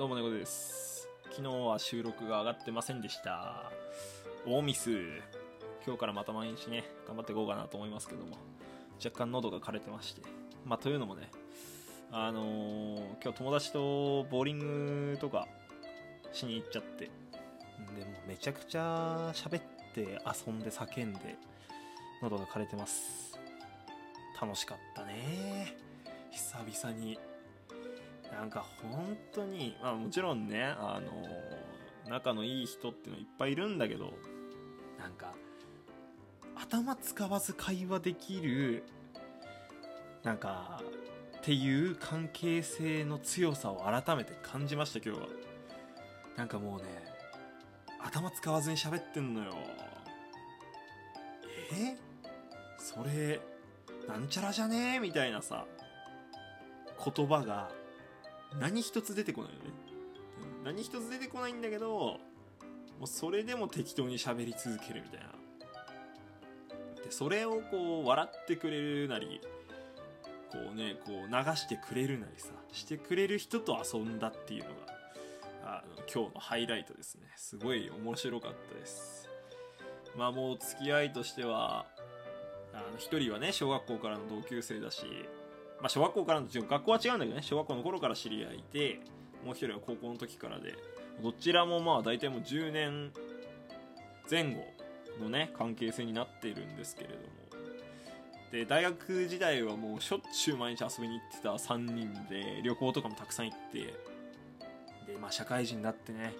どうも猫です。昨日は収録が上がってませんでした。大ミス。今日からまた毎日ね頑張っていこうかなと思いますけども。若干喉が枯れてまして。まあというのもねあのー、今日友達とボーリングとかしに行っちゃって。でもめちゃくちゃ喋って遊んで叫んで喉が枯れてます。楽しかったね。久々に。なんか本当にまあもちろんねあの仲のいい人っていうのいっぱいいるんだけどなんか頭使わず会話できるなんかっていう関係性の強さを改めて感じました今日は。なんかもうね頭使わずに喋ってんのよ。え？それなんちゃらじゃね？えみたいなさ言葉が何一つ出てこないよね、うん、何一つ出てこないんだけどもうそれでも適当に喋り続けるみたいな。でそれをこう笑ってくれるなりこうねこう流してくれるなりさしてくれる人と遊んだっていうのがあの今日のハイライトですね。すごい面白かったです。まあもう付き合いとしてはあの一人はね小学校からの同級生だしまあ、小学校からの学校は違うんだけどね小学校の頃から知り合いでもう一人は高校の時からでどちらもまあ大体もう10年前後のね関係性になっているんですけれども。で大学時代はもうしょっちゅう毎日遊びに行ってた3人で旅行とかもたくさん行ってでまあ社会人になってね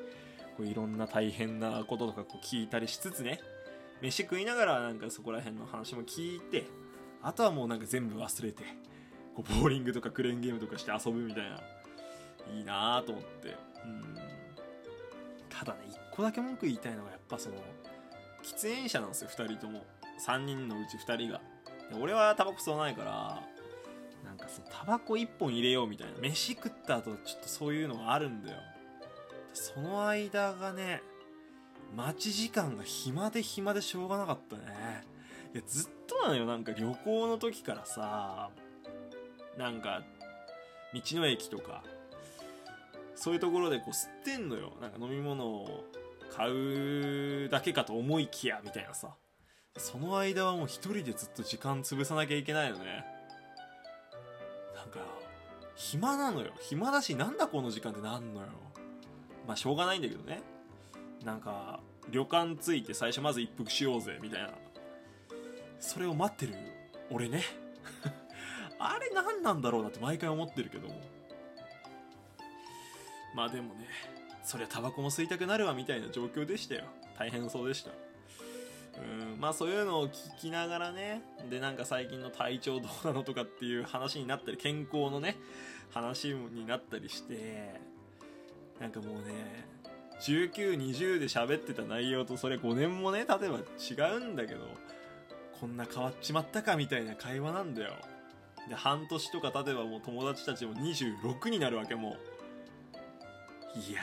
こういろんな大変なこととかこう聞いたりしつつね飯食いながらなんかそこら辺の話も聞いてあとはもうなんか全部忘れてこうボーリングとかクレーンゲームとかして遊ぶみたいな。いいなと思って。うん。ただね一個だけ文句言いたいのがやっぱその喫煙者なんですよ2人とも。3人のうち2人が。俺はタバコ吸わないからなんかそのタバコ1本入れようみたいな。飯食った後ちょっとそういうのがあるんだよ。その間がね待ち時間が暇で暇でしょうがなかったね。いやずっとなのよなんか旅行の時からさ。なんか道の駅とかそういうところでこう吸ってんのよ。なんか飲み物を買うだけかと思いきやみたいなさ。その間はもう一人でずっと時間潰さなきゃいけないのね。なんか暇なのよ。暇だしなんだこの時間ってなんのよ。まあしょうがないんだけどね。なんか旅館着いて最初まず一服しようぜみたいな。それを待ってる俺ね。あれ何なんだろうなって毎回思ってるけど。もまあでもねそりゃタバコも吸いたくなるわみたいな状況でしたよ。大変そうでした。うんまあそういうのを聞きながらねでなんか最近の体調どうなのとかっていう話になったり健康のね話になったりしてなんかもうね1920で喋ってた内容とそれ5年もね例えば違うんだけどこんな変わっちまったかみたいな会話なんだよ。で半年とか経てばもう友達たちも26になるわけもう。いや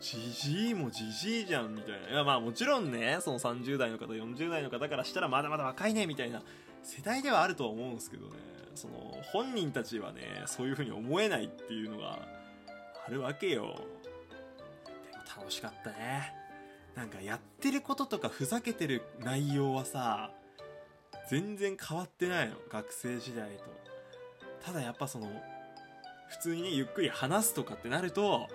じじいもじじいじゃんみたいな。いやまあもちろんねその30代の方40代の方からしたらまだまだ若いねみたいな世代ではあるとは思うんですけどね。その本人たちはねそういう風に思えないっていうのがあるわけよ。でも楽しかったね。なんかやってることとかふざけてる内容はさ全然変わってないの学生時代と。ただやっぱその普通にねゆっくり話すとかってなると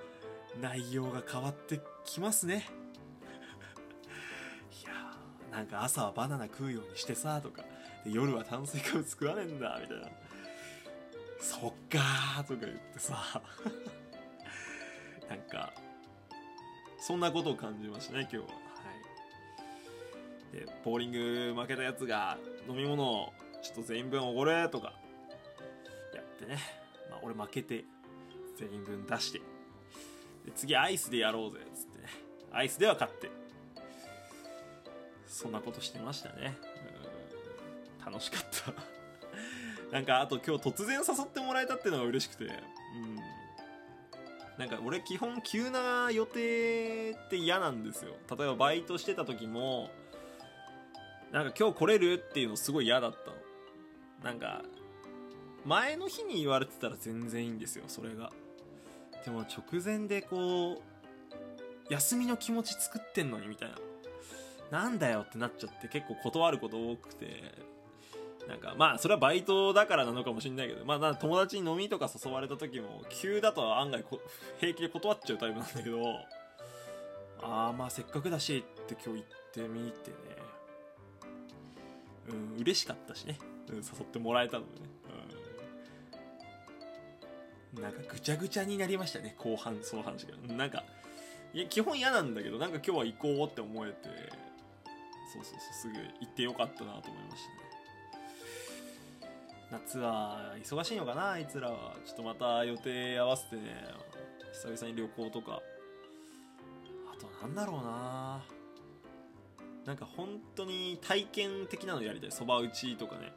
内容が変わってきますね。いやーなんか朝はバナナ食うようにしてさとか。で夜は炭水化物食わねえんだみたいな。そっかーとか言ってさ。なんかそんなことを感じましたね今日は。でボーリング負けたやつが飲み物をちょっと全員分おごれとかやってね、まあ、俺負けて全員分出して。で次アイスでやろうぜっつってね。アイスでは勝って。そんなことしてましたね。楽しかった。なんかあと今日突然誘ってもらえたっていうのが嬉しくて。うん。なんか俺基本急な予定って嫌なんですよ。例えばバイトしてた時もなんか今日来れるっていうのすごい嫌だったの。なんか前の日に言われてたら全然いいんですよそれが。でも直前でこう休みの気持ち作ってんのにみたいな。なんだよってなっちゃって結構断ること多くて。なんかまあそれはバイトだからなのかもしれないけどまあ友達に飲みとか誘われた時も急だと案外平気で断っちゃうタイプなんだけど。ああまあせっかくだしって今日行ってみてね。うん嬉しかったしね、うん、誘ってもらえたのでね、うん、なんかぐちゃぐちゃになりましたね後半その話が。なんかいや基本嫌なんだけどなんか今日は行こうって思えてそうそうそうすぐ行ってよかったなと思いましたね。夏は忙しいのかなあいつらは。ちょっとまた予定合わせてね久々に旅行とか。あとなんだろうな。なんか本当に体験的なのやりたいそば打ちとかね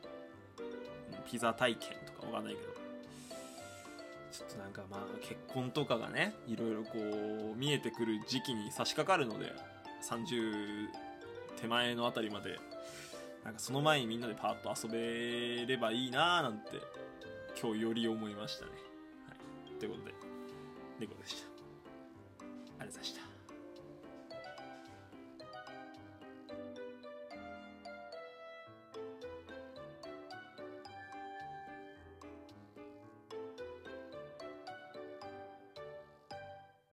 ピザ体験とかわかんないけどちょっとなんかまあ結婚とかがねいろいろこう見えてくる時期に差し掛かるので30手前のあたりまでなんかその前にみんなでパーッと遊べればいいなーなんて今日より思いましたね。はい。ということで、猫でした。